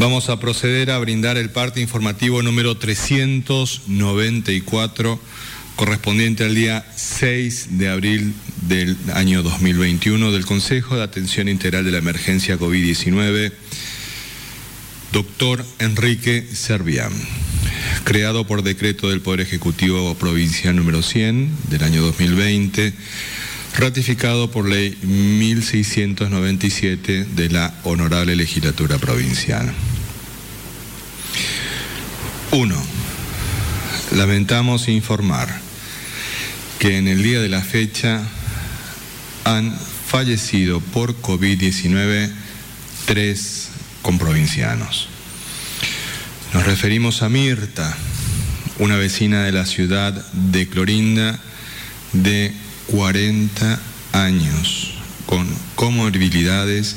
Vamos a proceder a brindar el parte informativo número 394 correspondiente al día 6 de abril del año 2021 del Consejo de Atención Integral de la Emergencia COVID-19, doctor Enrique Servián, creado por decreto del Poder Ejecutivo Provincial número 100 del año 2020 ratificado por ley 1697 de la Honorable Legislatura Provincial. 1. Lamentamos informar que en el día de la fecha han fallecido por COVID-19 tres comprovincianos. Nos referimos a Mirta, una vecina de la ciudad de Clorinda de 40 años con comorbilidades,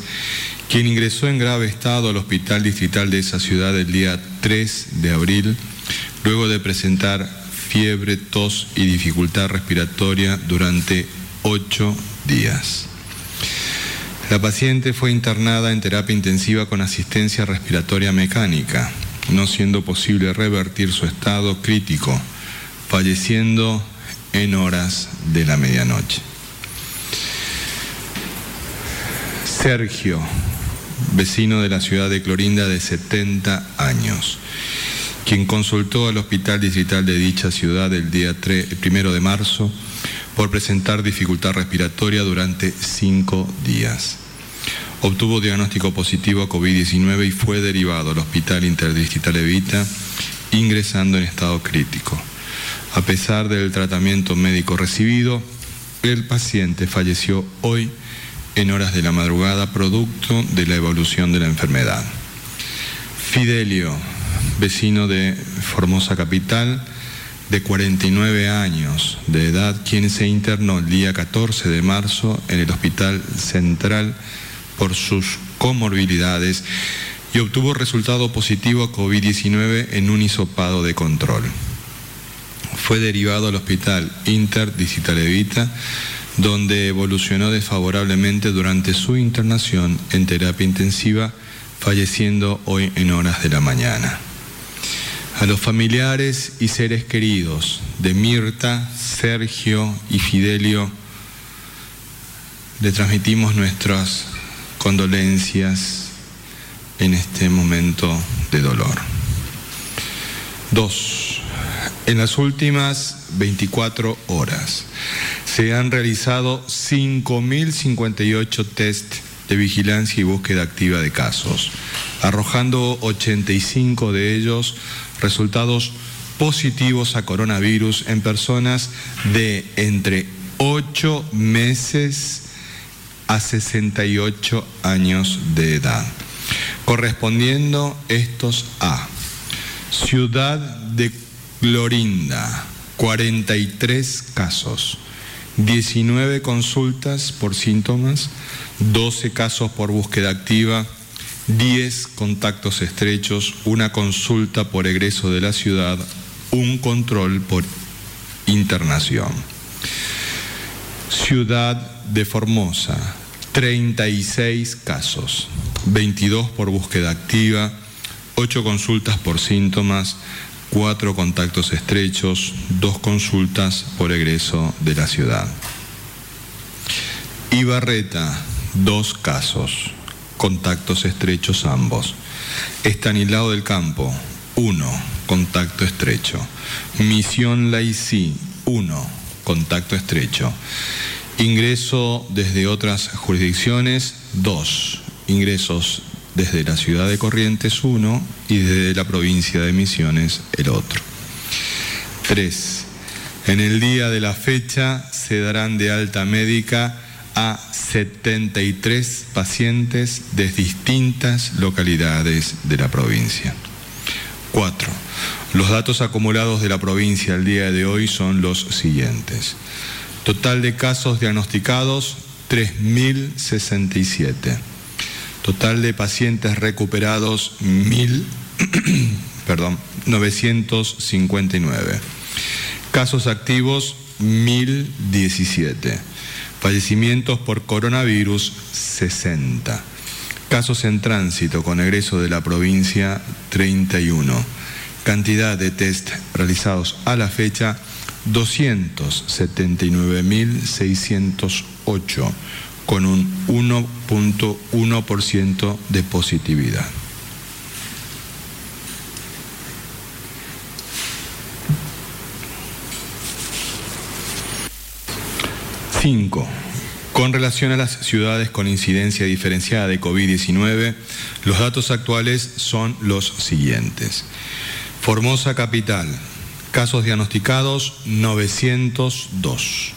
quien ingresó en grave estado al hospital distrital de esa ciudad el día 3 de abril, luego de presentar fiebre, tos y dificultad respiratoria durante ocho días. La paciente fue internada en terapia intensiva con asistencia respiratoria mecánica, no siendo posible revertir su estado crítico, falleciendo en horas de la medianoche. Sergio, vecino de la ciudad de Clorinda de 70 años, quien consultó al hospital distrital de dicha ciudad el día 3, primero de marzo por presentar dificultad respiratoria durante cinco días. Obtuvo diagnóstico positivo a COVID-19 y fue derivado al Hospital Interdistrital Evita, ingresando en estado crítico. A pesar del tratamiento médico recibido, el paciente falleció hoy en horas de la madrugada producto de la evolución de la enfermedad. Fidelio, vecino de Formosa Capital, de 49 años de edad, quien se internó el día 14 de marzo en el Hospital Central por sus comorbilidades y obtuvo resultado positivo a COVID-19 en un hisopado de control fue derivado al Hospital Inter donde evolucionó desfavorablemente durante su internación en terapia intensiva, falleciendo hoy en horas de la mañana. A los familiares y seres queridos de Mirta, Sergio y Fidelio, le transmitimos nuestras condolencias en este momento de dolor. Dos, en las últimas 24 horas se han realizado 5.058 test de vigilancia y búsqueda activa de casos, arrojando 85 de ellos resultados positivos a coronavirus en personas de entre 8 meses a 68 años de edad, correspondiendo estos a Ciudad de Glorinda, 43 casos, 19 consultas por síntomas, 12 casos por búsqueda activa, 10 contactos estrechos, una consulta por egreso de la ciudad, un control por internación. Ciudad de Formosa, 36 casos, 22 por búsqueda activa, 8 consultas por síntomas, cuatro contactos estrechos, dos consultas por egreso de la ciudad. Ibarreta, dos casos, contactos estrechos ambos. Estanislao del Campo, uno, contacto estrecho. Misión Laicí, uno, contacto estrecho. Ingreso desde otras jurisdicciones, dos. Ingresos desde la ciudad de Corrientes uno y desde la provincia de Misiones el otro. Tres, en el día de la fecha se darán de alta médica a 73 pacientes de distintas localidades de la provincia. 4. Los datos acumulados de la provincia al día de hoy son los siguientes. Total de casos diagnosticados, 3.067. Total de pacientes recuperados, 1.000, perdón, 959. Casos activos, 1.017. Fallecimientos por coronavirus, 60. Casos en tránsito con egreso de la provincia, 31. Cantidad de test realizados a la fecha, 279.608, con un 1.1% de positividad. Cinco. Con relación a las ciudades con incidencia diferenciada de COVID-19, los datos actuales son los siguientes. Formosa Capital, Casos diagnosticados 902.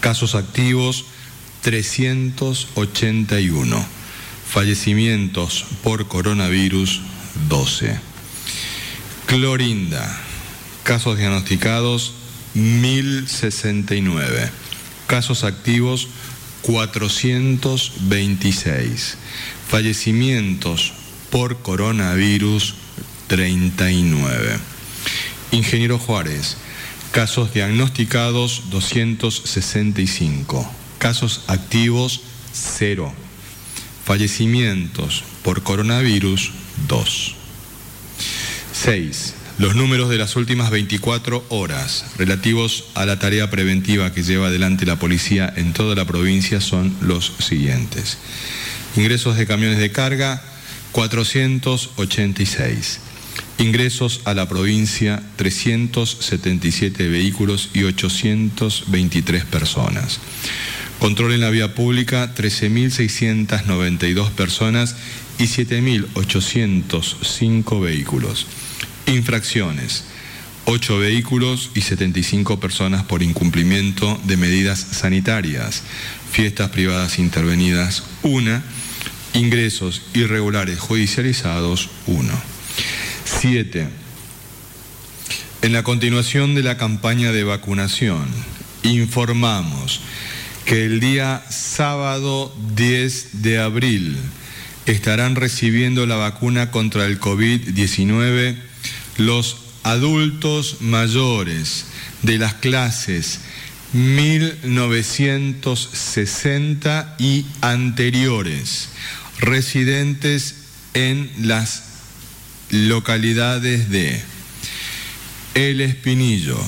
Casos activos 381. Fallecimientos por coronavirus 12. Clorinda. Casos diagnosticados 1069. Casos activos 426. Fallecimientos por coronavirus 39. Ingeniero Juárez, casos diagnosticados 265, casos activos 0, fallecimientos por coronavirus 2. 6. Los números de las últimas 24 horas relativos a la tarea preventiva que lleva adelante la policía en toda la provincia son los siguientes. Ingresos de camiones de carga 486. Ingresos a la provincia 377 vehículos y 823 personas. Control en la vía pública 13.692 personas y 7.805 vehículos. Infracciones 8 vehículos y 75 personas por incumplimiento de medidas sanitarias. Fiestas privadas intervenidas 1. Ingresos irregulares judicializados 1. 7. En la continuación de la campaña de vacunación, informamos que el día sábado 10 de abril estarán recibiendo la vacuna contra el COVID-19 los adultos mayores de las clases 1960 y anteriores, residentes en las localidades de El Espinillo,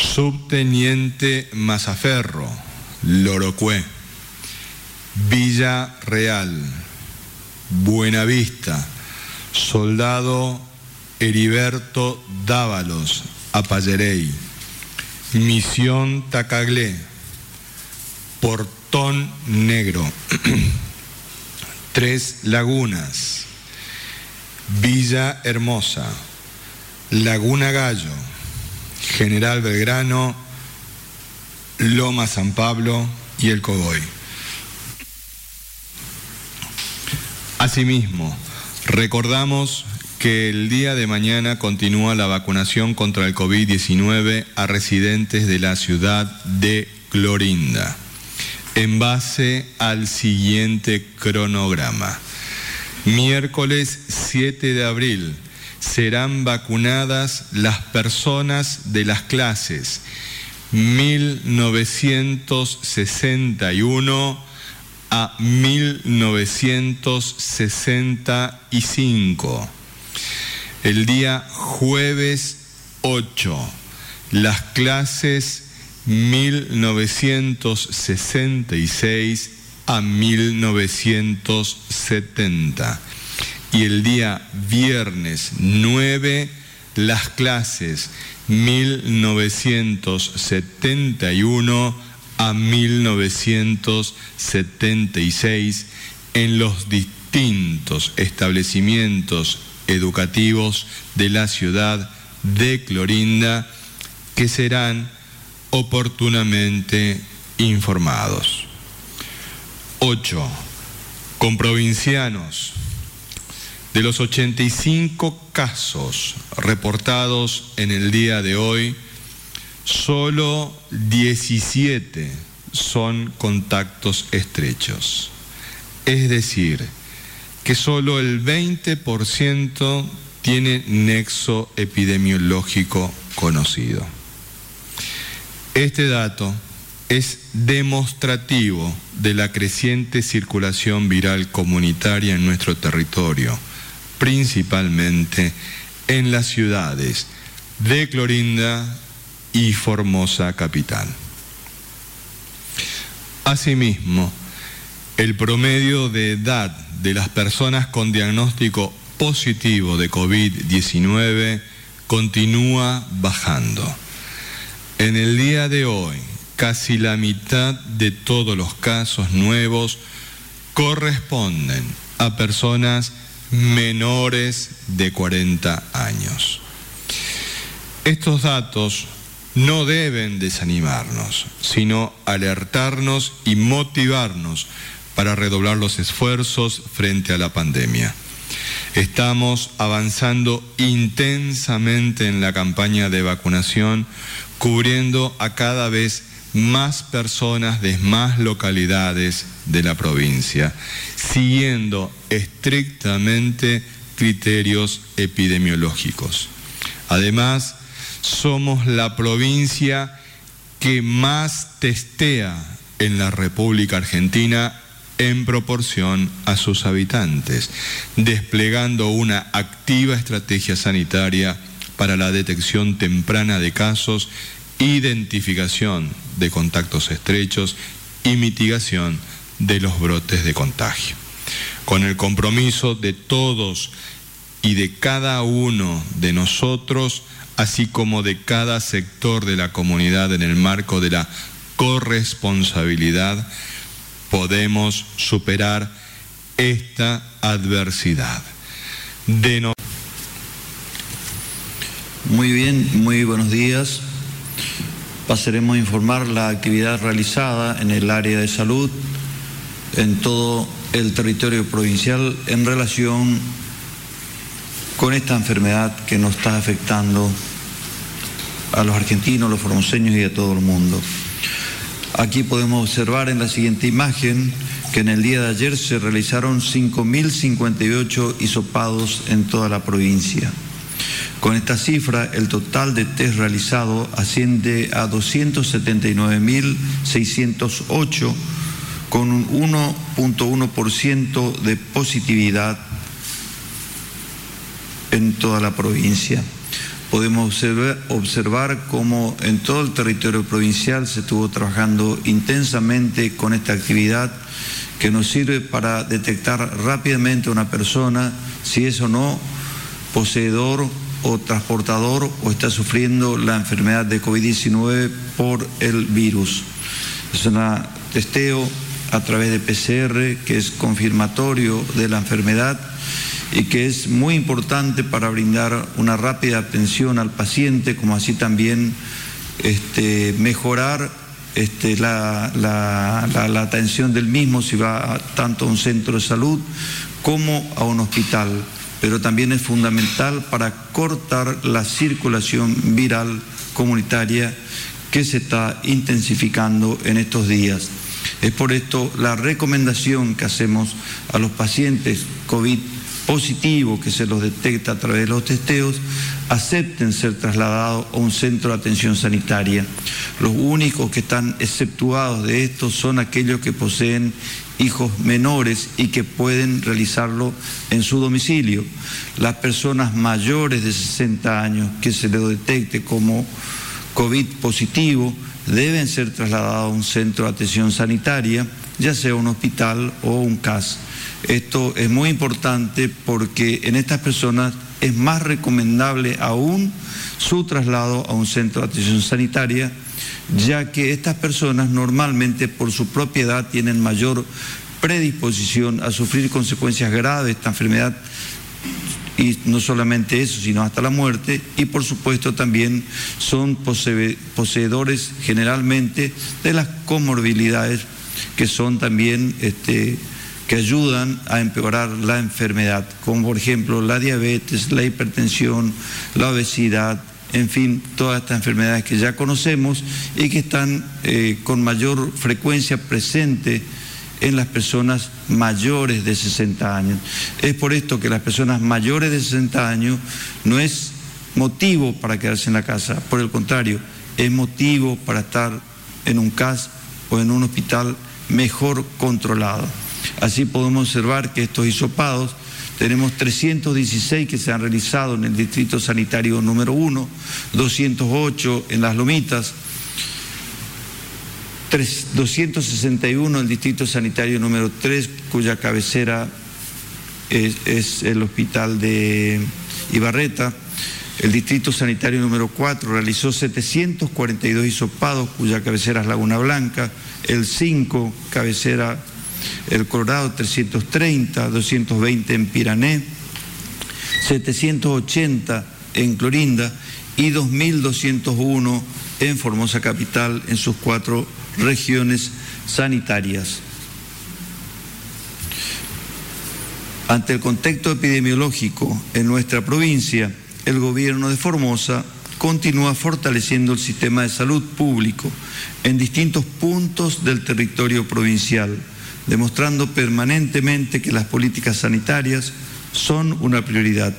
Subteniente Mazaferro, Lorocué, Villa Real, Buenavista, Soldado Heriberto Dávalos, Apayerey, Misión Tacaglé, Portón Negro, Tres Lagunas, Villa Hermosa, Laguna Gallo, General Belgrano, Loma San Pablo y El Cogoy. Asimismo, recordamos que el día de mañana continúa la vacunación contra el COVID-19 a residentes de la ciudad de Clorinda, en base al siguiente cronograma. Miércoles 7 de abril serán vacunadas las personas de las clases 1961 a 1965. El día jueves 8, las clases 1966 a 1970. Y el día viernes 9, las clases 1971 a 1976 en los distintos establecimientos educativos de la ciudad de Clorinda que serán oportunamente informados. 8. Con provincianos De los 85 casos reportados en el día de hoy, solo 17 son contactos estrechos. Es decir, que solo el 20% tiene nexo epidemiológico conocido. Este dato es demostrativo de la creciente circulación viral comunitaria en nuestro territorio, principalmente en las ciudades de Clorinda y Formosa Capital. Asimismo, el promedio de edad de las personas con diagnóstico positivo de COVID-19 continúa bajando. En el día de hoy, casi la mitad de todos los casos nuevos corresponden a personas menores de 40 años. Estos datos no deben desanimarnos, sino alertarnos y motivarnos para redoblar los esfuerzos frente a la pandemia. Estamos avanzando intensamente en la campaña de vacunación, cubriendo a cada vez más personas de más localidades de la provincia, siguiendo estrictamente criterios epidemiológicos. Además, somos la provincia que más testea en la República Argentina en proporción a sus habitantes, desplegando una activa estrategia sanitaria para la detección temprana de casos, identificación de contactos estrechos y mitigación de los brotes de contagio. Con el compromiso de todos y de cada uno de nosotros, así como de cada sector de la comunidad en el marco de la corresponsabilidad, podemos superar esta adversidad. Muy bien, muy buenos días. Pasaremos a informar la actividad realizada en el área de salud en todo el territorio provincial en relación con esta enfermedad que nos está afectando a los argentinos, los formoseños y a todo el mundo. Aquí podemos observar en la siguiente imagen que en el día de ayer se realizaron 5.058 hisopados en toda la provincia. Con esta cifra, el total de test realizado asciende a 279.608 con un 1.1% de positividad en toda la provincia. Podemos observar, cómo en todo el territorio provincial se estuvo trabajando intensamente con esta actividad que nos sirve para detectar rápidamente a una persona si es o no poseedor o transportador o está sufriendo la enfermedad de COVID-19 por el virus. Es un testeo a través de PCR que es confirmatorio de la enfermedad y que es muy importante para brindar una rápida atención al paciente, como así también este, mejorar este, la, la, atención del mismo si va tanto a un centro de salud como a un hospital. Pero también es fundamental para cortar la circulación viral comunitaria que se está intensificando en estos días. Es por esto la recomendación que hacemos a los pacientes COVID positivo que se los detecta a través de los testeos, acepten ser trasladados a un centro de atención sanitaria. Los únicos que están exceptuados de esto son aquellos que poseen hijos menores y que pueden realizarlo en su domicilio. Las personas mayores de 60 años que se les detecte como COVID positivo deben ser trasladados a un centro de atención sanitaria, ya sea un hospital o un CAS. Esto es muy importante porque en estas personas es más recomendable aún su traslado a un centro de atención sanitaria, ya que estas personas normalmente por su propiedad tienen mayor predisposición a sufrir consecuencias graves de esta enfermedad. Y no solamente eso, sino hasta la muerte, y por supuesto también son poseedores generalmente de las comorbilidades que son también este, que ayudan a empeorar la enfermedad, como por ejemplo la diabetes, la hipertensión, la obesidad, en fin, todas estas enfermedades que ya conocemos y que están eh, con mayor frecuencia presente en las personas mayores de 60 años. Es por esto que las personas mayores de 60 años no es motivo para quedarse en la casa, por el contrario, es motivo para estar en un CAS o en un hospital mejor controlado. Así podemos observar que estos hisopados tenemos 316 que se han realizado en el Distrito Sanitario número 1, 208 en Las Lomitas, 261 en el Distrito Sanitario número 3, cuya cabecera es, el Hospital de Ibarreta. El Distrito Sanitario número 4 realizó 742 hisopados, cuya cabecera es Laguna Blanca. El 5, cabecera el Colorado 330, 220 en Pirané, 780 en Clorinda y 2.201 en Formosa Capital en sus cuatro regiones sanitarias. Ante el contexto epidemiológico en nuestra provincia, el gobierno de Formosa continúa fortaleciendo el sistema de salud público en distintos puntos del territorio provincial demostrando permanentemente que las políticas sanitarias son una prioridad.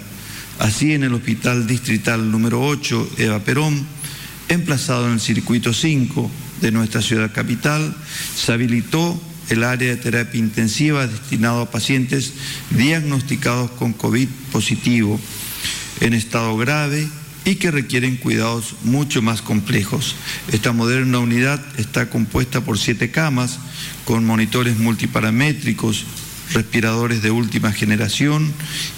Así en el Hospital Distrital número 8, Eva Perón, emplazado en el circuito 5 de nuestra ciudad capital, se habilitó el área de terapia intensiva destinado a pacientes diagnosticados con COVID positivo en estado grave y que requieren cuidados mucho más complejos. Esta moderna unidad está compuesta por siete camas con monitores multiparamétricos, respiradores de última generación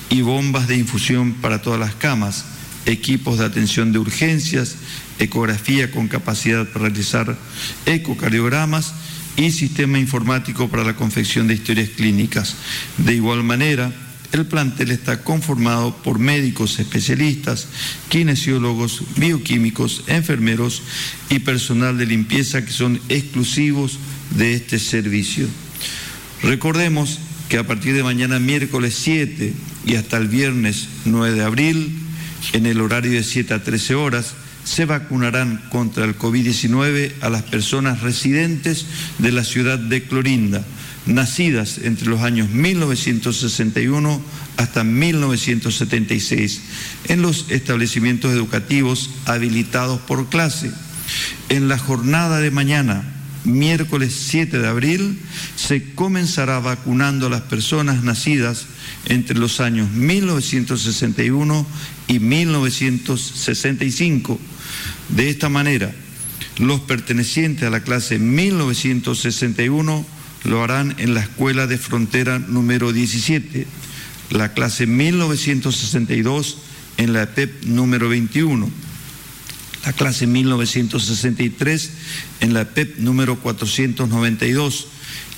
y bombas de infusión para todas las camas, equipos de atención de urgencias, ecografía con capacidad para realizar ecocardiogramas y sistema informático para la confección de historias clínicas. De igual manera, el plantel está conformado por médicos especialistas, kinesiólogos, bioquímicos, enfermeros y personal de limpieza que son exclusivos de este servicio. Recordemos que a partir de mañana miércoles 7 y hasta el viernes 9 de abril, en el horario de 7 a 13 horas, se vacunarán contra el COVID-19 a las personas residentes de la ciudad de Clorinda nacidas entre los años 1961 hasta 1976 en los establecimientos educativos habilitados por clase. En la jornada de mañana, miércoles 7 de abril, se comenzará vacunando a las personas nacidas entre los años 1961 y 1965. De esta manera, los pertenecientes a la clase 1961 lo harán en la Escuela de Frontera número 17, la clase 1962 en la EPEP número 21, la clase 1963 en la EPEP número 492,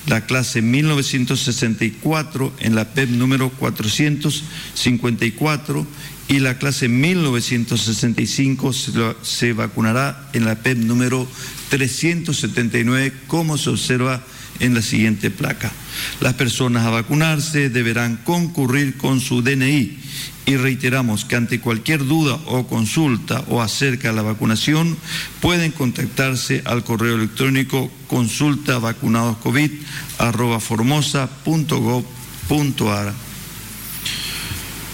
la clase 1964 en la PEP número 454 y la clase 1965 se, vacunará en la PEP número 379 como se observa en la siguiente placa. Las personas a vacunarse deberán concurrir con su DNI y reiteramos que ante cualquier duda o consulta o acerca de la vacunación pueden contactarse al correo electrónico consulta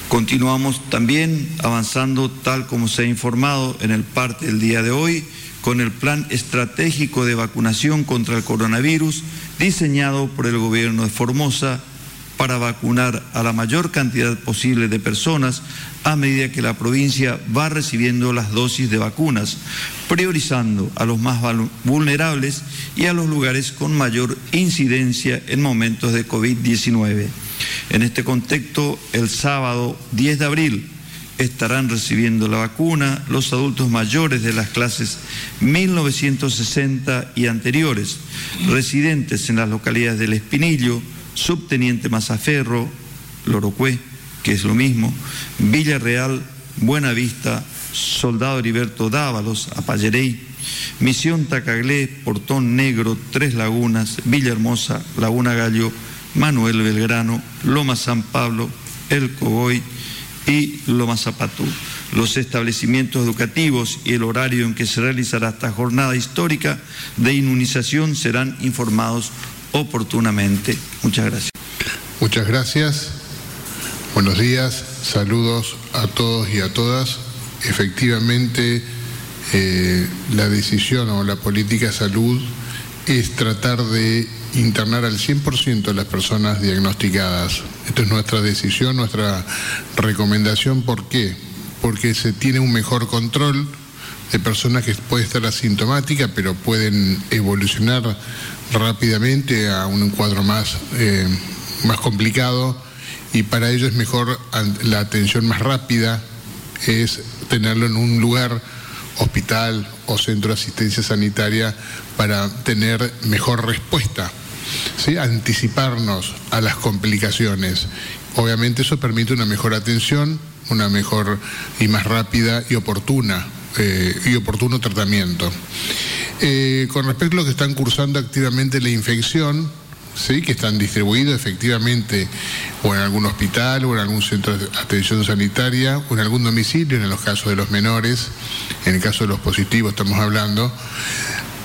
Continuamos también avanzando tal como se ha informado en el parte del día de hoy con el plan estratégico de vacunación contra el coronavirus diseñado por el gobierno de Formosa para vacunar a la mayor cantidad posible de personas a medida que la provincia va recibiendo las dosis de vacunas, priorizando a los más vulnerables y a los lugares con mayor incidencia en momentos de COVID-19. En este contexto, el sábado 10 de abril, estarán recibiendo la vacuna los adultos mayores de las clases 1960 y anteriores, residentes en las localidades del Espinillo, Subteniente Mazaferro, Lorocué, que es lo mismo, Villarreal, Buenavista, Soldado Heriberto Dávalos, Apallerey, Misión Tacaglé, Portón Negro, Tres Lagunas, Villahermosa, Laguna Gallo Manuel Belgrano, Loma San Pablo, El Cogoy y Loma Zapatú. Los establecimientos educativos y el horario en que se realizará esta jornada histórica de inmunización serán informados oportunamente. Muchas gracias. Muchas gracias. Buenos días, saludos a todos y a todas. Efectivamente, eh, la decisión o la política de salud es tratar de internar al 100% a las personas diagnosticadas. Esto es nuestra decisión, nuestra recomendación. ¿Por qué? Porque se tiene un mejor control de personas que pueden estar asintomáticas, pero pueden evolucionar rápidamente a un cuadro más, eh, más complicado y para ello es mejor la atención más rápida, es tenerlo en un lugar, hospital o centro de asistencia sanitaria, para tener mejor respuesta, ¿sí? anticiparnos a las complicaciones. Obviamente eso permite una mejor atención, una mejor y más rápida y oportuna eh, y oportuno tratamiento. Eh, con respecto a los que están cursando activamente la infección, ¿sí? que están distribuidos efectivamente o en algún hospital o en algún centro de atención sanitaria o en algún domicilio, en los casos de los menores, en el caso de los positivos estamos hablando.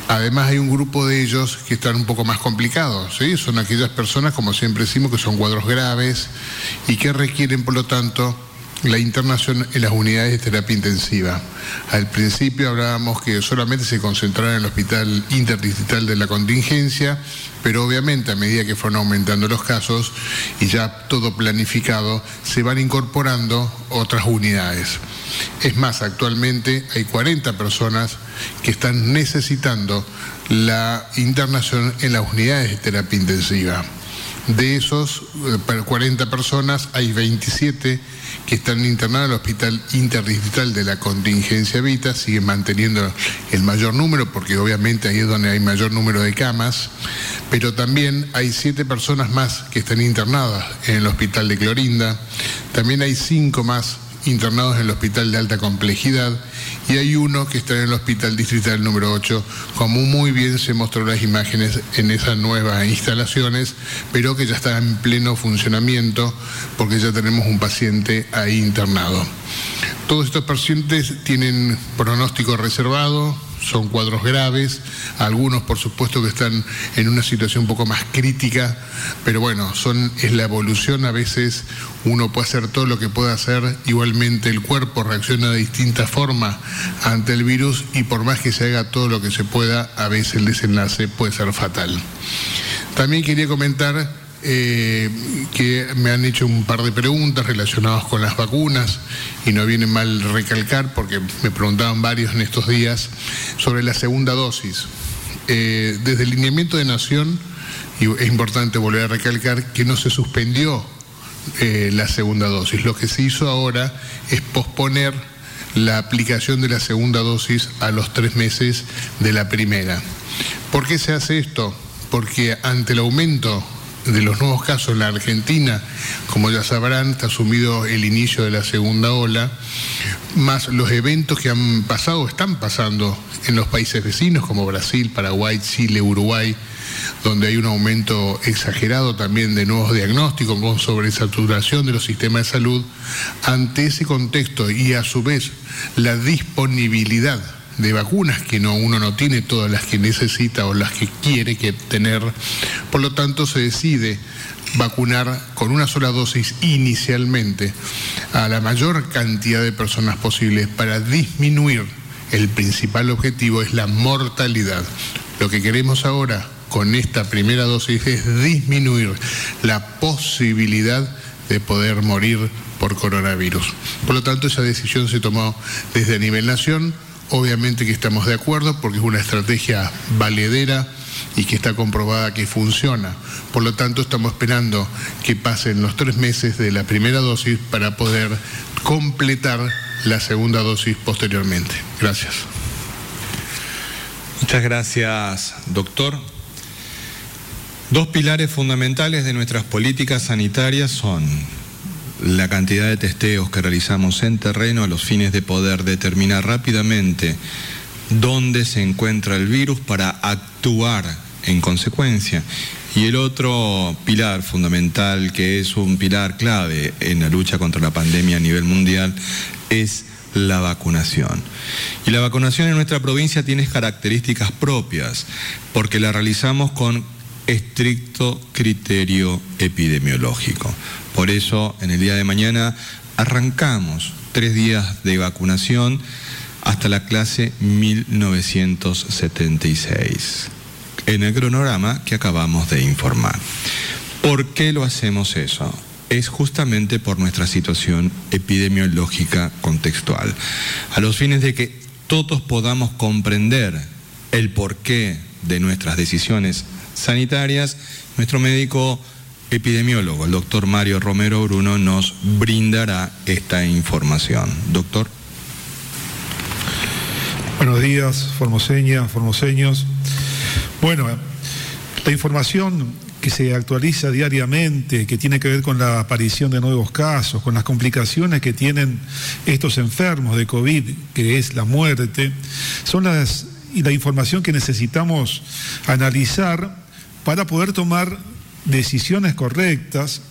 Además hay un grupo de ellos que están un poco más complicados, ¿sí? son aquellas personas, como siempre decimos, que son cuadros graves y que requieren, por lo tanto, la internación en las unidades de terapia intensiva. Al principio hablábamos que solamente se concentraba en el hospital interdistrital de la contingencia, pero obviamente a medida que fueron aumentando los casos y ya todo planificado, se van incorporando otras unidades. Es más, actualmente hay 40 personas que están necesitando la internación en las unidades de terapia intensiva. De esos 40 eh, personas hay 27 que están internados en el Hospital Interdistrital de la Contingencia Vita, siguen manteniendo el mayor número porque obviamente ahí es donde hay mayor número de camas, pero también hay siete personas más que están internadas en el Hospital de Clorinda, también hay cinco más internados en el hospital de alta complejidad y hay uno que está en el hospital distrital número 8, como muy bien se mostró las imágenes en esas nuevas instalaciones, pero que ya está en pleno funcionamiento porque ya tenemos un paciente ahí internado. Todos estos pacientes tienen pronóstico reservado, son cuadros graves, algunos por supuesto que están en una situación un poco más crítica, pero bueno, son, es la evolución, a veces uno puede hacer todo lo que pueda hacer, igualmente el cuerpo reacciona de distinta forma ante el virus y por más que se haga todo lo que se pueda, a veces el desenlace puede ser fatal. También quería comentar eh, que me han hecho un par de preguntas relacionadas con las vacunas y no viene mal recalcar porque me preguntaban varios en estos días sobre la segunda dosis. Eh, desde el lineamiento de Nación, y es importante volver a recalcar que no se suspendió eh, la segunda dosis. Lo que se hizo ahora es posponer la aplicación de la segunda dosis a los tres meses de la primera. ¿Por qué se hace esto? Porque ante el aumento de los nuevos casos en la Argentina, como ya sabrán, está asumido el inicio de la segunda ola, más los eventos que han pasado, están pasando en los países vecinos como Brasil, Paraguay, Chile, Uruguay, donde hay un aumento exagerado también de nuevos diagnósticos con sobresaturación de los sistemas de salud, ante ese contexto y a su vez la disponibilidad de vacunas que no, uno no tiene todas las que necesita o las que quiere que tener. Por lo tanto, se decide vacunar con una sola dosis inicialmente a la mayor cantidad de personas posibles para disminuir. El principal objetivo es la mortalidad. Lo que queremos ahora con esta primera dosis es disminuir la posibilidad de poder morir por coronavirus. Por lo tanto, esa decisión se tomó desde a nivel nación Obviamente que estamos de acuerdo porque es una estrategia valedera y que está comprobada que funciona. Por lo tanto, estamos esperando que pasen los tres meses de la primera dosis para poder completar la segunda dosis posteriormente. Gracias. Muchas gracias, doctor. Dos pilares fundamentales de nuestras políticas sanitarias son la cantidad de testeos que realizamos en terreno a los fines de poder determinar rápidamente dónde se encuentra el virus para actuar en consecuencia. Y el otro pilar fundamental, que es un pilar clave en la lucha contra la pandemia a nivel mundial, es la vacunación. Y la vacunación en nuestra provincia tiene características propias, porque la realizamos con estricto criterio epidemiológico. Por eso, en el día de mañana arrancamos tres días de vacunación hasta la clase 1976, en el cronograma que acabamos de informar. ¿Por qué lo hacemos eso? Es justamente por nuestra situación epidemiológica contextual, a los fines de que todos podamos comprender el porqué de nuestras decisiones sanitarias, nuestro médico epidemiólogo, el doctor Mario Romero Bruno, nos brindará esta información. Doctor. Buenos días, formoseñas, formoseños. Bueno, la información que se actualiza diariamente, que tiene que ver con la aparición de nuevos casos, con las complicaciones que tienen estos enfermos de COVID, que es la muerte, son las y la información que necesitamos analizar para poder tomar decisiones correctas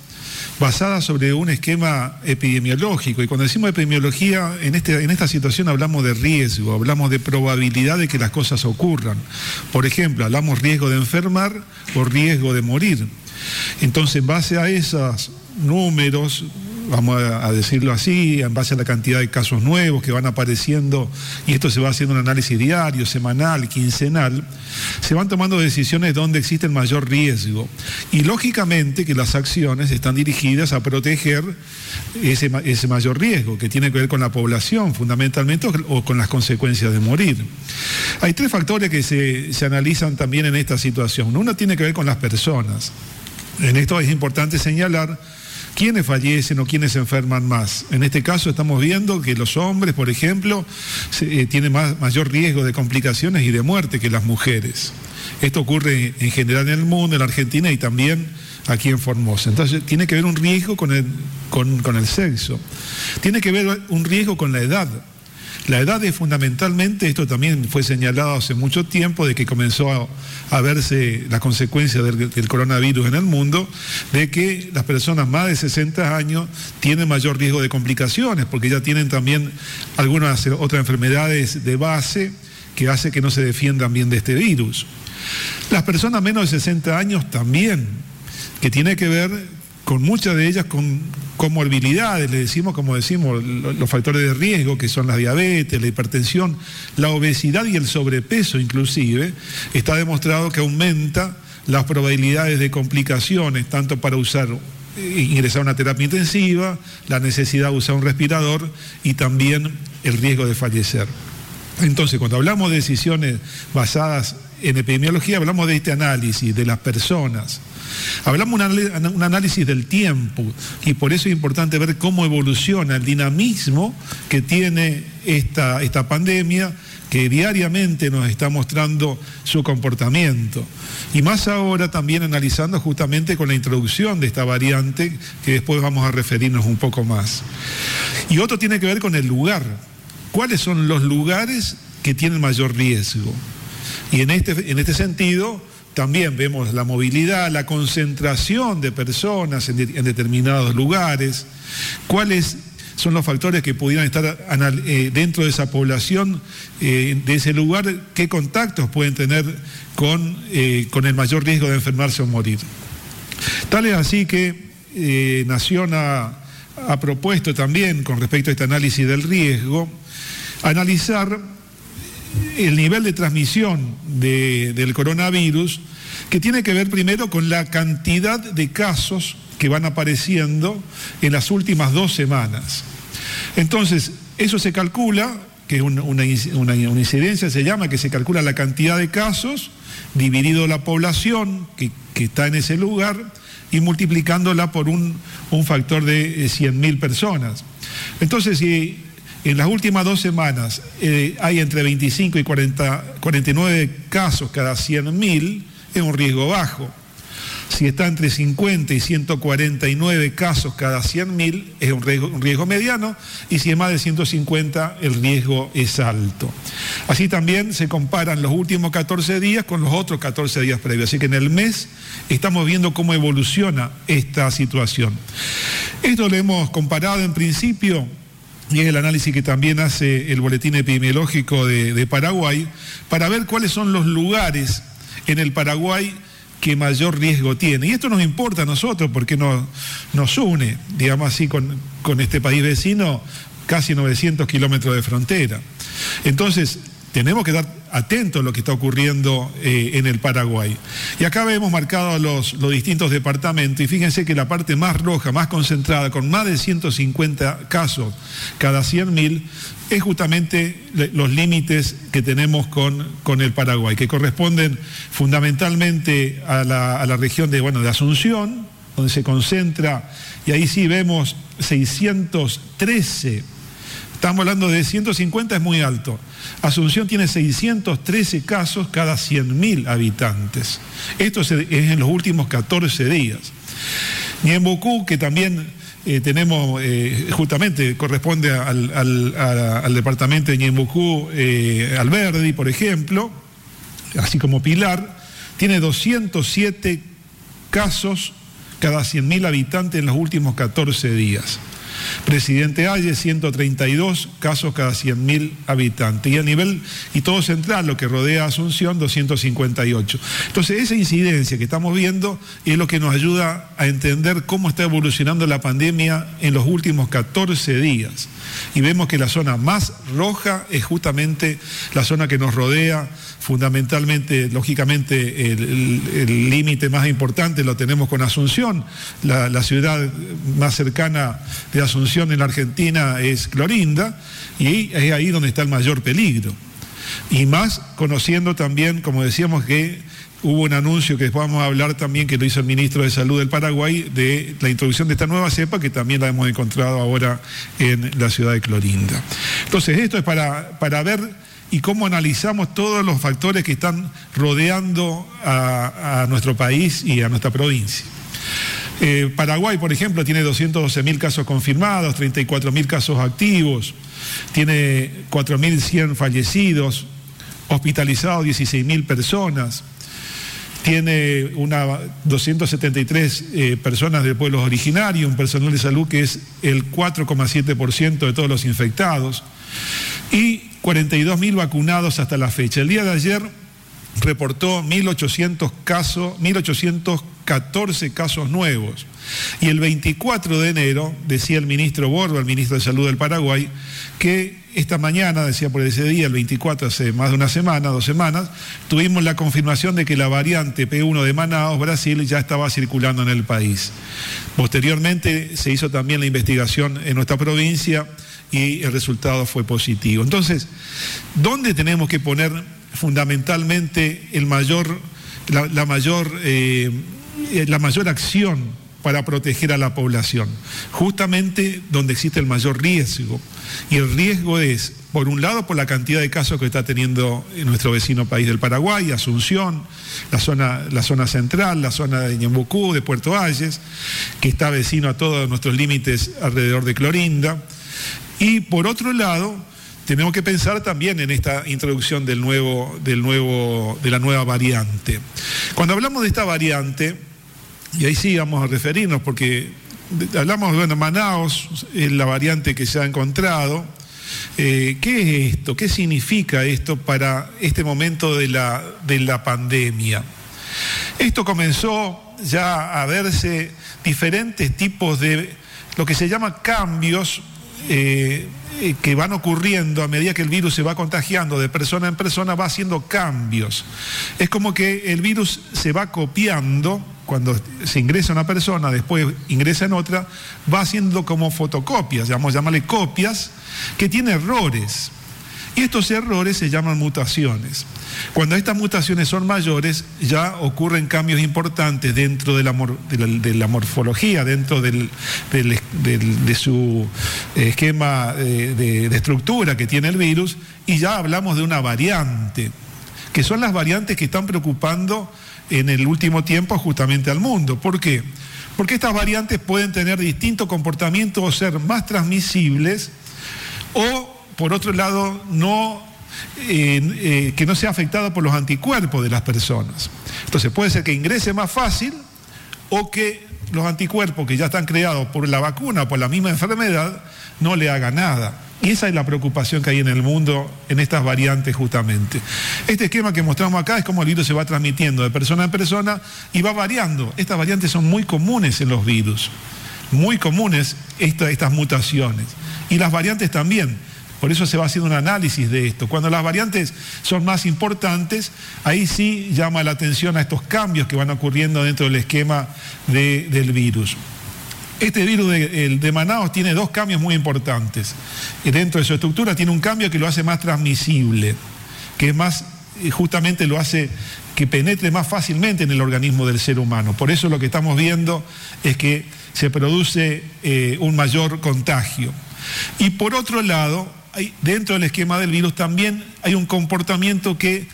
basada sobre un esquema epidemiológico. Y cuando decimos epidemiología, en, este, en esta situación hablamos de riesgo, hablamos de probabilidad de que las cosas ocurran. Por ejemplo, hablamos riesgo de enfermar o riesgo de morir. Entonces, en base a esos números, vamos a decirlo así, en base a la cantidad de casos nuevos que van apareciendo, y esto se va haciendo un análisis diario, semanal, quincenal, se van tomando decisiones donde existe el mayor riesgo. Y lógicamente que las acciones están dirigidas a proteger ese, ese mayor riesgo, que tiene que ver con la población fundamentalmente o con las consecuencias de morir. Hay tres factores que se, se analizan también en esta situación. Uno tiene que ver con las personas. En esto es importante señalar quiénes fallecen o quiénes se enferman más. En este caso estamos viendo que los hombres, por ejemplo, eh, tienen mayor riesgo de complicaciones y de muerte que las mujeres. Esto ocurre en general en el mundo, en la Argentina y también aquí en Formosa. Entonces tiene que ver un riesgo con el, con el sexo. Tiene que ver un riesgo con la edad. La edad es fundamentalmente, esto también fue señalado hace mucho tiempo, de que comenzó a, verse las consecuencias del, coronavirus en el mundo, de que las personas más de 60 años tienen mayor riesgo de complicaciones, porque ya tienen también algunas otras enfermedades de base que hace que no se defiendan bien de este virus. Las personas menos de 60 años también, que tiene que ver con muchas de ellas con comorbilidades, le decimos como decimos, los factores de riesgo, que son la diabetes, la hipertensión, la obesidad y el sobrepeso inclusive, está demostrado que aumenta las probabilidades de complicaciones, tanto para usar eh, ingresar a una terapia intensiva, la necesidad de usar un respirador y también el riesgo de fallecer. Entonces, cuando hablamos de decisiones basadas en epidemiología, hablamos de este análisis de las personas, Hablamos un análisis del tiempo y por eso es importante ver cómo evoluciona el dinamismo que tiene esta, esta pandemia que diariamente nos está mostrando su comportamiento. Y más ahora también analizando justamente con la introducción de esta variante, que después vamos a referirnos un poco más. Y otro tiene que ver con el lugar. ¿Cuáles son los lugares que tienen mayor riesgo? Y en este, en este sentido, también vemos la movilidad, la concentración de personas en, determinados lugares, cuáles son los factores que pudieran estar eh, dentro de esa población, eh, de ese lugar, qué contactos pueden tener con, eh, con, el mayor riesgo de enfermarse o morir. Tal es así que Nación ha, propuesto también, con respecto a este análisis del riesgo, analizar el nivel de transmisión del coronavirus, que tiene que ver primero con la cantidad de casos que van apareciendo en las últimas dos semanas. Entonces, eso se calcula, que una, una, incidencia se llama, que se calcula la cantidad de casos dividido la población que, está en ese lugar y multiplicándola por un, factor de 100.000 eh, personas. Entonces, si en las últimas dos semanas eh, hay entre 25 y 40, 49 casos cada 100.000, es un riesgo bajo. Si está entre 50 y 149 casos cada 100.000 es un riesgo, un riesgo, mediano y si es más de 150 el riesgo es alto. Así también se comparan los últimos 14 días con los otros 14 días previos. Así que en el mes estamos viendo cómo evoluciona esta situación. Esto lo hemos comparado en principio y es el análisis que también hace el Boletín Epidemiológico de, Paraguay, para ver cuáles son los lugares en el Paraguay que mayor riesgo tiene. Y esto nos importa a nosotros porque nos, nos une, digamos así, con, con este país vecino, casi 900 kilómetros de frontera. Entonces, tenemos que estar atentos a lo que está ocurriendo eh, en el Paraguay. Y acá vemos marcados los, los, distintos departamentos y fíjense que la parte más roja, más concentrada, con más de 150 casos cada 100.000, es justamente los límites que tenemos con, con, el Paraguay, que corresponden fundamentalmente a la, a la región de, bueno, de Asunción, donde se concentra, y ahí sí vemos 613 Estamos hablando de 150, es muy alto. Asunción tiene 613 casos cada 100.000 habitantes. Esto es en los últimos 14 días. Niembocú, que también eh, tenemos, eh, justamente corresponde al, departamento de Niembocú, eh, Alberdi, por ejemplo, así como Pilar, tiene 207 casos cada 100.000 habitantes en los últimos 14 días. Presidente Ayes, 132 casos cada 100.000 habitantes. Y a nivel, y todo central, lo que rodea Asunción, 258. Entonces, esa incidencia que estamos viendo es lo que nos ayuda a entender cómo está evolucionando la pandemia en los últimos 14 días. Y vemos que la zona más roja es justamente la zona que nos rodea, fundamentalmente, lógicamente, el límite más importante lo tenemos con Asunción, la, la ciudad más cercana de Asunción en la Argentina es Clorinda, y es ahí donde está el mayor peligro. Y más conociendo también, como decíamos, que hubo un anuncio que después vamos a hablar también, que lo hizo el ministro de Salud del Paraguay, de la introducción de esta nueva cepa, que también la hemos encontrado ahora en la ciudad de Clorinda. Entonces, esto es para, para ver y cómo analizamos todos los factores que están rodeando a nuestro país y a nuestra provincia. Eh, Paraguay, por ejemplo, tiene 212 mil casos confirmados, 34 mil casos activos, tiene 4.100 fallecidos, hospitalizados 16 mil personas, tiene una 273 eh, personas de pueblos originarios, un personal de salud que es el 4,7% de todos los infectados y 42 mil vacunados hasta la fecha. El día de ayer reportó 1.800 casos, 1.814 casos nuevos. Y el 24 de enero, decía el ministro Borba, el ministro de Salud del Paraguay, que esta mañana, decía por ese día, el 24, hace más de una semana, dos semanas, tuvimos la confirmación de que la variante P1 de Manaus, Brasil, ya estaba circulando en el país. Posteriormente se hizo también la investigación en nuestra provincia y el resultado fue positivo. Entonces, ¿dónde tenemos que poner fundamentalmente el mayor, la, mayor, eh, la mayor acción para proteger a la población, justamente donde existe el mayor riesgo. Y el riesgo es, por un lado, por la cantidad de casos que está teniendo en nuestro vecino país del Paraguay, Asunción, la zona, la zona central, la zona de Ñembucú, de Puerto Ayes, que está vecino a todos nuestros límites alrededor de Clorinda. Y por otro lado, tenemos que pensar también en esta introducción del nuevo, del nuevo, de la nueva variante. Cuando hablamos de esta variante, y ahí sí vamos a referirnos, porque hablamos bueno, Manaos, es la variante que se ha encontrado. Eh, ¿Qué es esto? ¿Qué significa esto para este momento de la, de la pandemia? Esto comenzó ya a verse diferentes tipos de lo que se llama cambios eh, que van ocurriendo a medida que el virus se va contagiando de persona en persona, va haciendo cambios. Es como que el virus se va copiando, cuando se ingresa una persona, después ingresa en otra, va haciendo como fotocopias, llamamos llamarle copias, que tiene errores. Y estos errores se llaman mutaciones. Cuando estas mutaciones son mayores, ya ocurren cambios importantes dentro de la, morfología, dentro de su esquema de, de estructura que tiene el virus, y ya hablamos de una variante, que son las variantes que están preocupando en el último tiempo justamente al mundo. ¿Por qué? Porque estas variantes pueden tener distintos comportamientos o ser más transmisibles o, por otro lado, eh, que no sea afectado por los anticuerpos de las personas. Entonces puede ser que ingrese más fácil o que los anticuerpos que ya están creados por la vacuna o por la misma enfermedad no le haga nada. Y esa es la preocupación que hay en el mundo en estas variantes justamente. Este esquema que mostramos acá es como el virus se va transmitiendo de persona en persona y va variando. Estas variantes son muy comunes en los virus, muy comunes estas mutaciones. Y las variantes también. Por eso se va haciendo un análisis de esto. Cuando las variantes son más importantes, ahí sí llama la atención a estos cambios que van ocurriendo dentro del esquema del virus. Este virus de, de, Manaus tiene dos cambios muy importantes. Dentro de su estructura tiene un cambio que lo hace más transmisible, que más, eh, justamente lo hace que penetre más fácilmente en el organismo del ser humano. Por eso lo que estamos viendo es que se produce eh, un mayor contagio. Y por otro lado, dentro del esquema del virus también hay un comportamiento que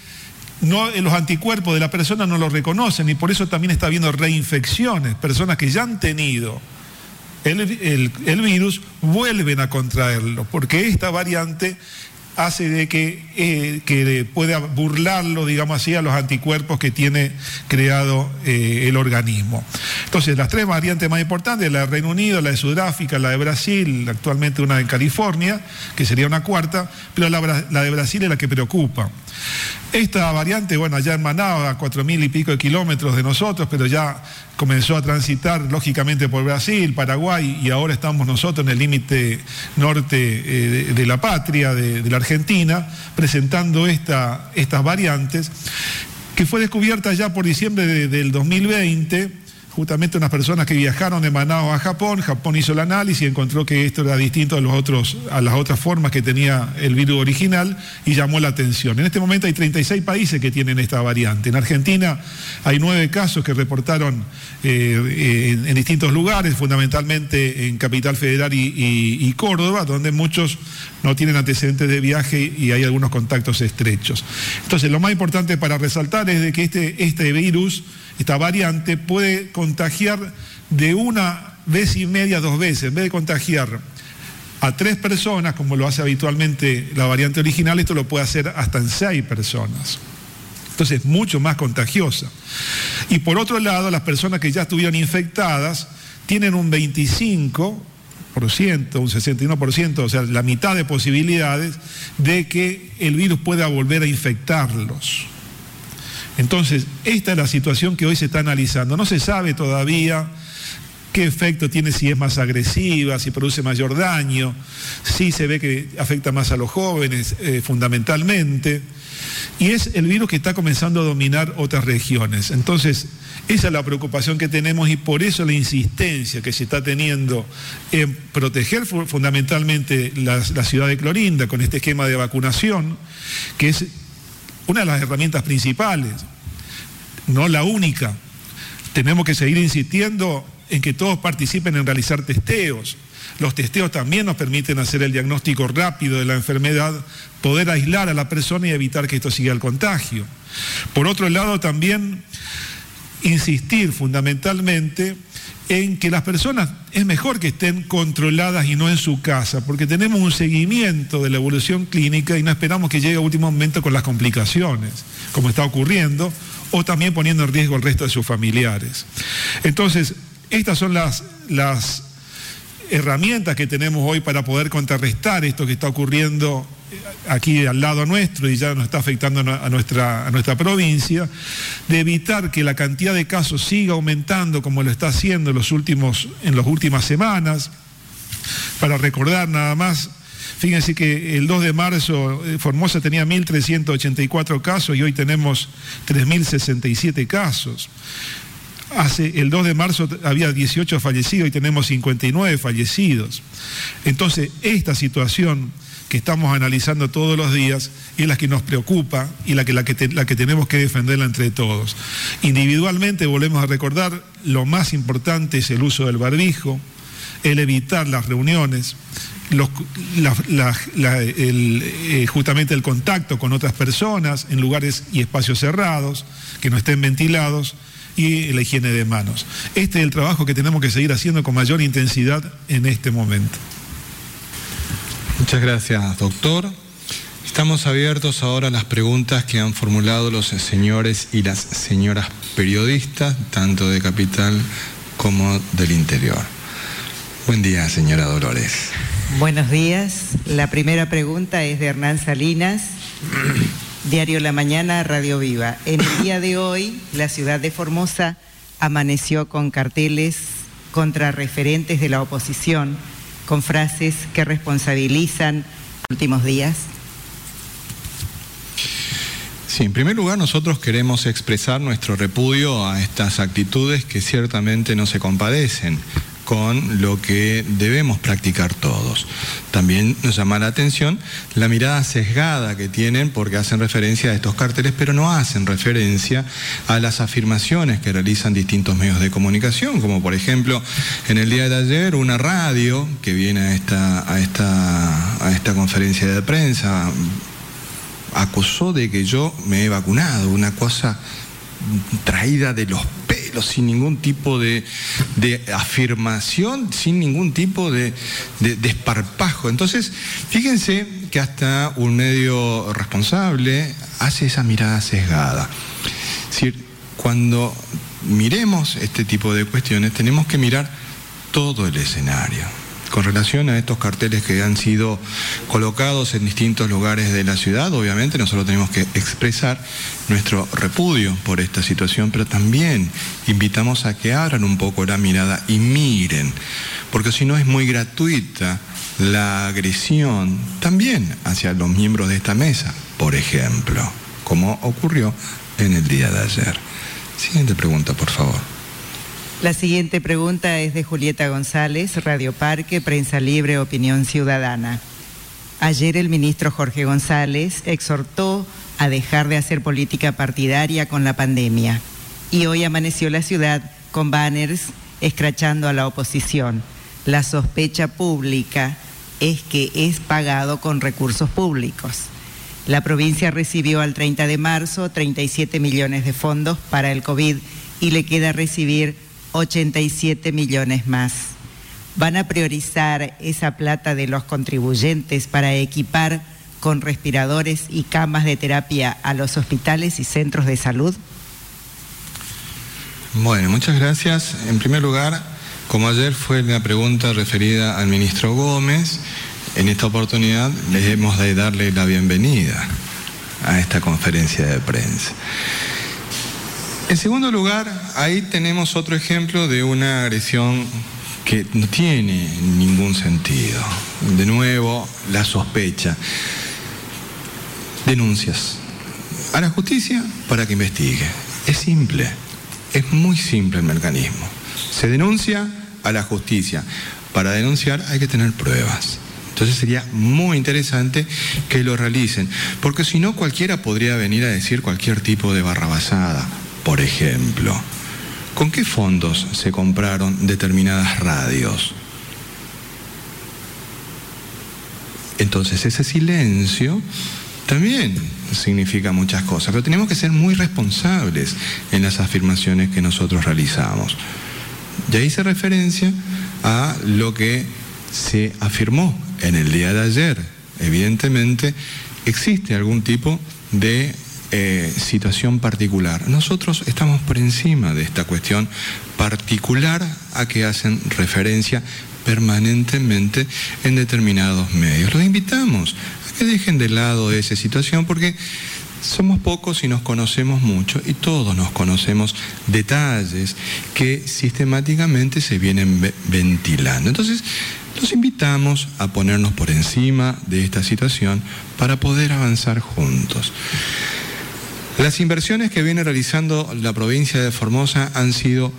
no, los anticuerpos de la persona no lo reconocen y por eso también está habiendo reinfecciones, personas que ya han tenido el, virus, vuelven a contraerlo, porque esta variante hace de que, eh, pueda burlarlo, digamos así, a los anticuerpos que tiene creado eh, el organismo. Entonces, las tres variantes más importantes, la de Reino Unido, la de Sudáfrica, la de Brasil, actualmente una en California, que sería una cuarta, pero la de Brasil es la que preocupa. Esta variante, bueno, allá en a cuatro mil y pico de kilómetros de nosotros, pero ya comenzó a transitar lógicamente por Brasil, Paraguay y ahora estamos nosotros en el límite norte eh, de, la patria, de, la Argentina, presentando esta, estas variantes, que fue descubierta ya por diciembre del 2020 justamente unas personas que viajaron de Manaus a Japón, Japón hizo el análisis y encontró que esto era distinto a, los otros, a las otras formas que tenía el virus original y llamó la atención. En este momento hay 36 países que tienen esta variante. En Argentina hay nueve casos que reportaron eh, en, distintos lugares, fundamentalmente en Capital Federal y, Córdoba, donde muchos no tienen antecedentes de viaje y hay algunos contactos estrechos. Entonces, lo más importante para resaltar es de que este, este virus esta variante puede contagiar de una vez y media, dos veces. En vez de contagiar a tres personas, como lo hace habitualmente la variante original, esto lo puede hacer hasta en seis personas. Entonces es mucho más contagiosa. Y por otro lado, las personas que ya estuvieron infectadas tienen un 25%, un 61%, o sea, la mitad de posibilidades de que el virus pueda volver a infectarlos. Entonces, esta es la situación que hoy se está analizando. No se sabe todavía qué efecto tiene si es más agresiva, si produce mayor daño, si se ve que afecta más a los jóvenes eh, fundamentalmente. Y es el virus que está comenzando a dominar otras regiones. Entonces, esa es la preocupación que tenemos y por eso la insistencia que se está teniendo en proteger fundamentalmente la ciudad de Clorinda con este esquema de vacunación, que es una de las herramientas principales, no la única. Tenemos que seguir insistiendo en que todos participen en realizar testeos. Los testeos también nos permiten hacer el diagnóstico rápido de la enfermedad, poder aislar a la persona y evitar que esto siga el contagio. Por otro lado, también insistir fundamentalmente en que las personas es mejor que estén controladas y no en su casa, porque tenemos un seguimiento de la evolución clínica y no esperamos que llegue a último momento con las complicaciones, como está ocurriendo, o también poniendo en riesgo al resto de sus familiares. Entonces, estas son las, las herramientas que tenemos hoy para poder contrarrestar esto que está ocurriendo aquí al lado nuestro y ya nos está afectando a nuestra, a nuestra provincia, de evitar que la cantidad de casos siga aumentando como lo está haciendo en, los últimos, en las últimas semanas. Para recordar nada más, fíjense que el 2 de marzo eh, Formosa tenía 1.384 casos y hoy tenemos 3.067 casos. Hace el 2 de marzo había 18 fallecidos y tenemos 59 fallecidos. Entonces, esta situación que estamos analizando todos los días y es la que nos preocupa y la que, la que, la que tenemos que defenderla entre todos. Individualmente, volvemos a recordar, lo más importante es el uso del barbijo, el evitar las reuniones, eh, justamente el contacto con otras personas en lugares y espacios cerrados, que no estén ventilados, y la higiene de manos. Este es el trabajo que tenemos que seguir haciendo con mayor intensidad en este momento. Muchas gracias, doctor. Estamos abiertos ahora a las preguntas que han formulado los señores y las señoras periodistas, tanto de Capital como del interior. Buen día, señora Dolores. Buenos días. La primera pregunta es de Hernán Salinas, Diario La Mañana, Radio Viva. En el día de hoy, la ciudad de Formosa amaneció con carteles contra referentes de la oposición, con frases que responsabilizan últimos días. Sí, en primer lugar nosotros queremos expresar nuestro repudio a estas actitudes que ciertamente no se compadecen con lo que debemos practicar todos. También nos llama la atención la mirada sesgada que tienen porque hacen referencia a estos carteles, pero no hacen referencia a las afirmaciones que realizan distintos medios de comunicación, como por ejemplo en el día de ayer una radio que viene a esta, a esta, a esta conferencia de prensa acusó de que yo me he vacunado, una cosa traída de los pelos, sin ningún tipo de, afirmación, sin ningún tipo de, desparpajo. Entonces, fíjense que hasta un medio responsable hace esa mirada sesgada. Es decir, cuando miremos este tipo de cuestiones, tenemos que mirar todo el escenario con relación a estos carteles que han sido colocados en distintos lugares de la ciudad, obviamente nosotros tenemos que expresar nuestro repudio por esta situación, pero también invitamos a que abran un poco la mirada y miren, porque si no es muy gratuita la agresión también hacia los miembros de esta mesa, por ejemplo, como ocurrió en el día de ayer. Siguiente pregunta, por favor. La siguiente pregunta es de Julieta González, Radio Parque, Prensa Libre, Opinión Ciudadana. Ayer el ministro Jorge González exhortó a dejar de hacer política partidaria con la pandemia y hoy amaneció la ciudad con banners escrachando a la oposición. La sospecha pública es que es pagado con recursos públicos. La provincia recibió al 30 de marzo 37 millones de fondos para el COVID y le queda recibir 87 millones más. Van a priorizar esa plata de los contribuyentes para equipar con respiradores y camas de terapia a los hospitales y centros de salud? Bueno, muchas gracias. En primer lugar, como ayer fue la pregunta referida al ministro Gómez, en esta oportunidad le hemos de darle la bienvenida a esta conferencia de prensa. En segundo lugar, ahí tenemos otro ejemplo de una agresión que no tiene ningún sentido. De nuevo, la sospecha. Denuncias a la justicia para que investigue. Es simple, es muy simple el mecanismo. Se denuncia a la justicia. Para denunciar hay que tener pruebas. Entonces sería muy interesante que lo realicen, porque si no cualquiera podría venir a decir cualquier tipo de barrabasada por ejemplo, ¿con qué fondos se compraron determinadas radios? Entonces ese silencio también significa muchas cosas, pero tenemos que ser muy responsables en las afirmaciones que nosotros realizamos. Ya hice referencia a lo que se afirmó en el día de ayer. Evidentemente existe algún tipo de eh, situación particular. Nosotros estamos por encima de esta cuestión particular a que hacen referencia permanentemente en determinados medios. Los invitamos a que dejen de lado esa situación porque somos pocos y nos conocemos mucho y todos nos conocemos detalles que sistemáticamente se vienen ventilando. Entonces, los invitamos a ponernos por encima de esta situación para poder avanzar juntos. Las inversiones que viene realizando la provincia de Formosa han sido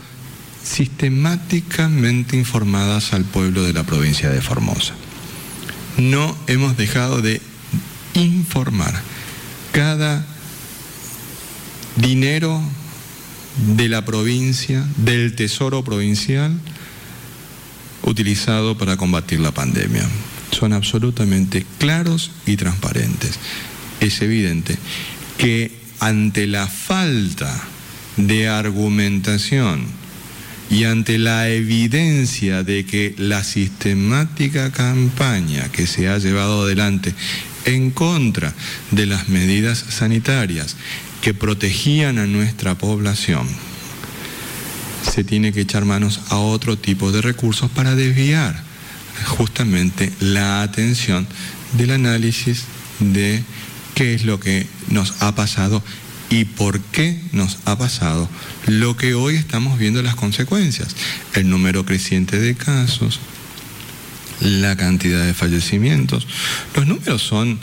sistemáticamente informadas al pueblo de la provincia de Formosa. No hemos dejado de informar cada dinero de la provincia, del tesoro provincial, utilizado para combatir la pandemia. son absolutamente claros y transparentes. Es evidente que ante la falta de argumentación y ante la evidencia de que la sistemática campaña que se ha llevado adelante en contra de las medidas sanitarias que protegían a nuestra población, se tiene que echar manos a otro tipo de recursos para desviar justamente la atención del análisis de qué es lo que nos ha pasado y por qué nos ha pasado lo que hoy estamos viendo las consecuencias. El número creciente de casos, la cantidad de fallecimientos. Los números son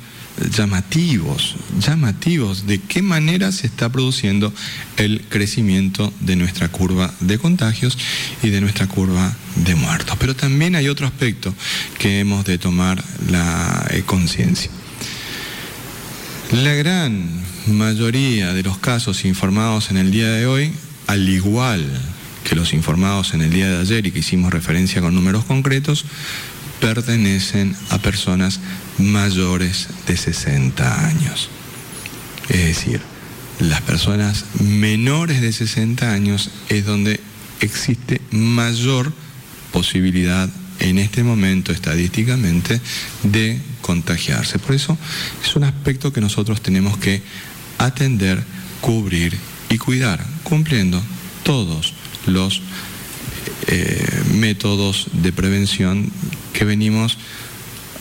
llamativos, llamativos de qué manera se está produciendo el crecimiento de nuestra curva de contagios y de nuestra curva de muertos. Pero también hay otro aspecto que hemos de tomar la eh, conciencia. La gran mayoría de los casos informados en el día de hoy, al igual que los informados en el día de ayer y que hicimos referencia con números concretos, pertenecen a personas mayores de 60 años. Es decir, las personas menores de 60 años es donde existe mayor posibilidad en este momento estadísticamente de contagiarse. Por eso es un aspecto que nosotros tenemos que atender, cubrir y cuidar, cumpliendo todos los eh, métodos de prevención que venimos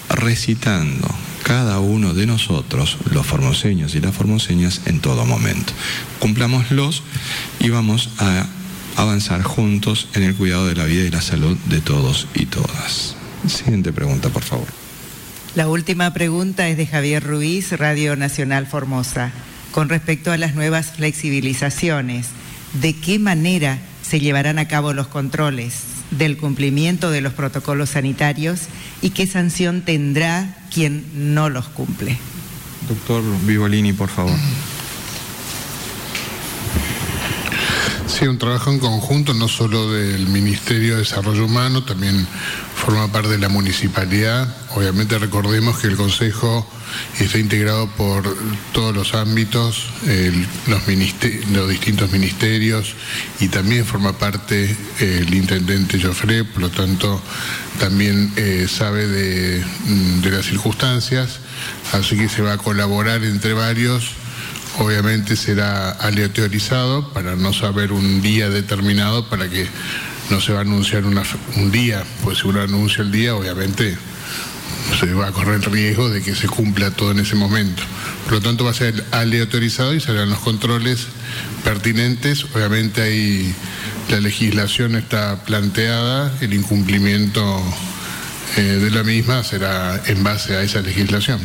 recitando cada uno de nosotros, los formoseños y las formoseñas, en todo momento. Cumplámoslos y vamos a avanzar juntos en el cuidado de la vida y la salud de todos y todas. Siguiente pregunta, por favor. La última pregunta es de Javier Ruiz, Radio Nacional Formosa. Con respecto a las nuevas flexibilizaciones, ¿de qué manera se llevarán a cabo los controles del cumplimiento de los protocolos sanitarios y qué sanción tendrá quien no los cumple. Doctor Vivolini, por favor. Sí, un trabajo en conjunto, no solo del Ministerio de Desarrollo Humano, también forma parte de la municipalidad. Obviamente recordemos que el Consejo está integrado por todos los ámbitos, los, distintos ministerios y también forma parte el intendente Joffre, por lo tanto también eh, sabe de las circunstancias, así que se va a colaborar entre varios obviamente será aleatorizado para no saber un día determinado para que no se va a anunciar un día, pues si uno anuncia el día, obviamente se va a correr el riesgo de que se cumpla todo en ese momento. Por lo tanto va a ser aleatorizado y serán los controles pertinentes. Obviamente ahí la legislación está planteada, el incumplimiento eh, de la misma será en base a esa legislación.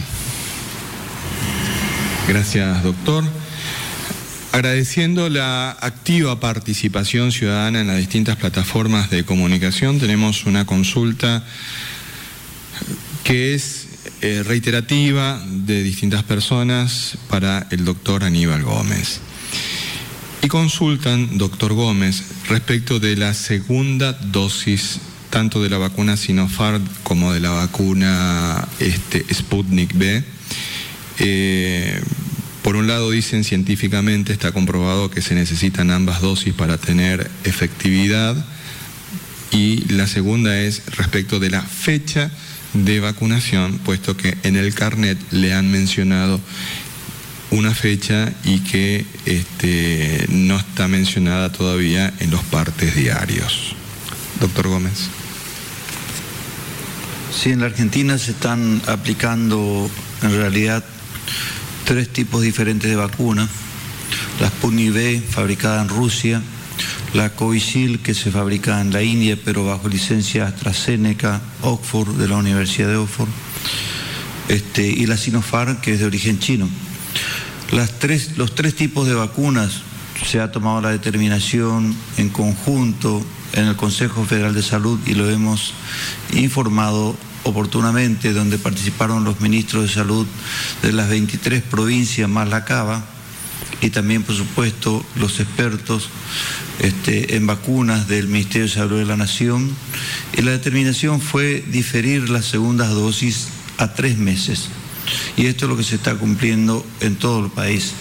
Gracias, doctor. Agradeciendo la activa participación ciudadana en las distintas plataformas de comunicación, tenemos una consulta que es eh, reiterativa de distintas personas para el doctor Aníbal Gómez. Y consultan, doctor Gómez, respecto de la segunda dosis tanto de la vacuna Sinopharm como de la vacuna este, Sputnik B. por un lado dicen científicamente, está comprobado que se necesitan ambas dosis para tener efectividad y la segunda es respecto de la fecha de vacunación, puesto que en el carnet le han mencionado una fecha y que este, no está mencionada todavía en los partes diarios. Doctor Gómez. Sí, en la Argentina se están aplicando en realidad tres tipos diferentes de vacunas. La Sputnik fabricada en Rusia, la Covisil, que se fabrica en la India, pero bajo licencia AstraZeneca, Oxford, de la Universidad de Oxford, este, y la Sinopharm, que es de origen chino. Las tres, los tres tipos de vacunas se ha tomado la determinación en conjunto en el Consejo Federal de Salud y lo hemos informado oportunamente, donde participaron los ministros de salud de las 23 provincias más la Cava, y también, por supuesto, los expertos este, en vacunas del Ministerio de Salud de la Nación. Y la determinación fue diferir las segundas dosis a tres meses. Y esto es lo que se está cumpliendo en todo el país.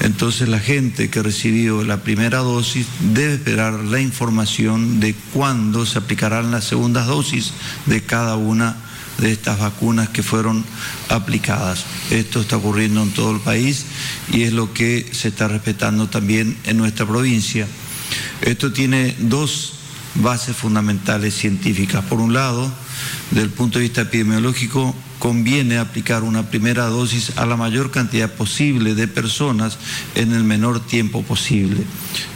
Entonces la gente que recibió la primera dosis debe esperar la información de cuándo se aplicarán las segundas dosis de cada una de estas vacunas que fueron aplicadas. Esto está ocurriendo en todo el país y es lo que se está respetando también en nuestra provincia. Esto tiene dos bases fundamentales científicas. Por un lado, desde el punto de vista epidemiológico, conviene aplicar una primera dosis a la mayor cantidad posible de personas en el menor tiempo posible.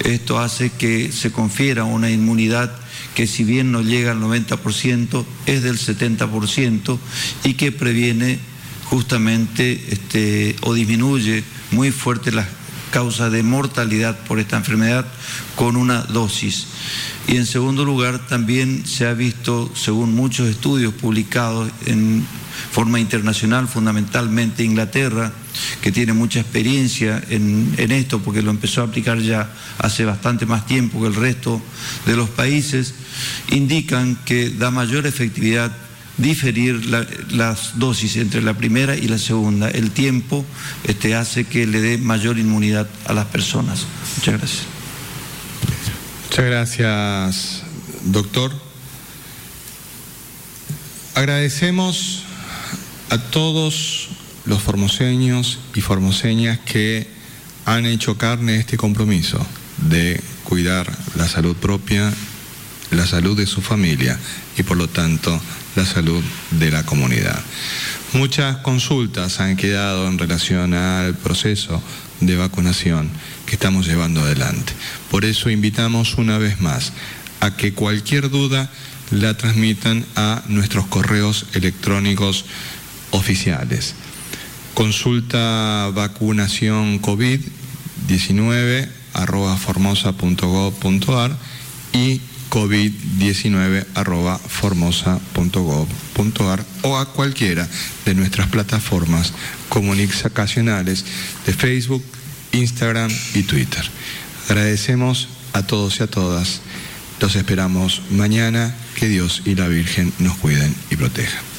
Esto hace que se confiera una inmunidad que si bien no llega al 90%, es del 70% y que previene justamente este, o disminuye muy fuerte las causas de mortalidad por esta enfermedad con una dosis. Y en segundo lugar, también se ha visto, según muchos estudios publicados en forma internacional, fundamentalmente Inglaterra, que tiene mucha experiencia en, esto, porque lo empezó a aplicar ya hace bastante más tiempo que el resto de los países, indican que da mayor efectividad diferir las dosis entre la primera y la segunda. El tiempo este, hace que le dé mayor inmunidad a las personas. Muchas gracias. Muchas gracias, doctor. Agradecemos a todos los formoseños y formoseñas que han hecho carne este compromiso de cuidar la salud propia, la salud de su familia y por lo tanto la salud de la comunidad. Muchas consultas han quedado en relación al proceso de vacunación que estamos llevando adelante. Por eso invitamos una vez más a que cualquier duda la transmitan a nuestros correos electrónicos oficiales. Consulta vacunación COVID-19 arroba formosa.gov.ar y covid19 arroba formosa.gov.ar o a cualquiera de nuestras plataformas comunicacionales de Facebook, Instagram y Twitter. Agradecemos a todos y a todas. Los esperamos mañana. Que Dios y la Virgen nos cuiden y protejan.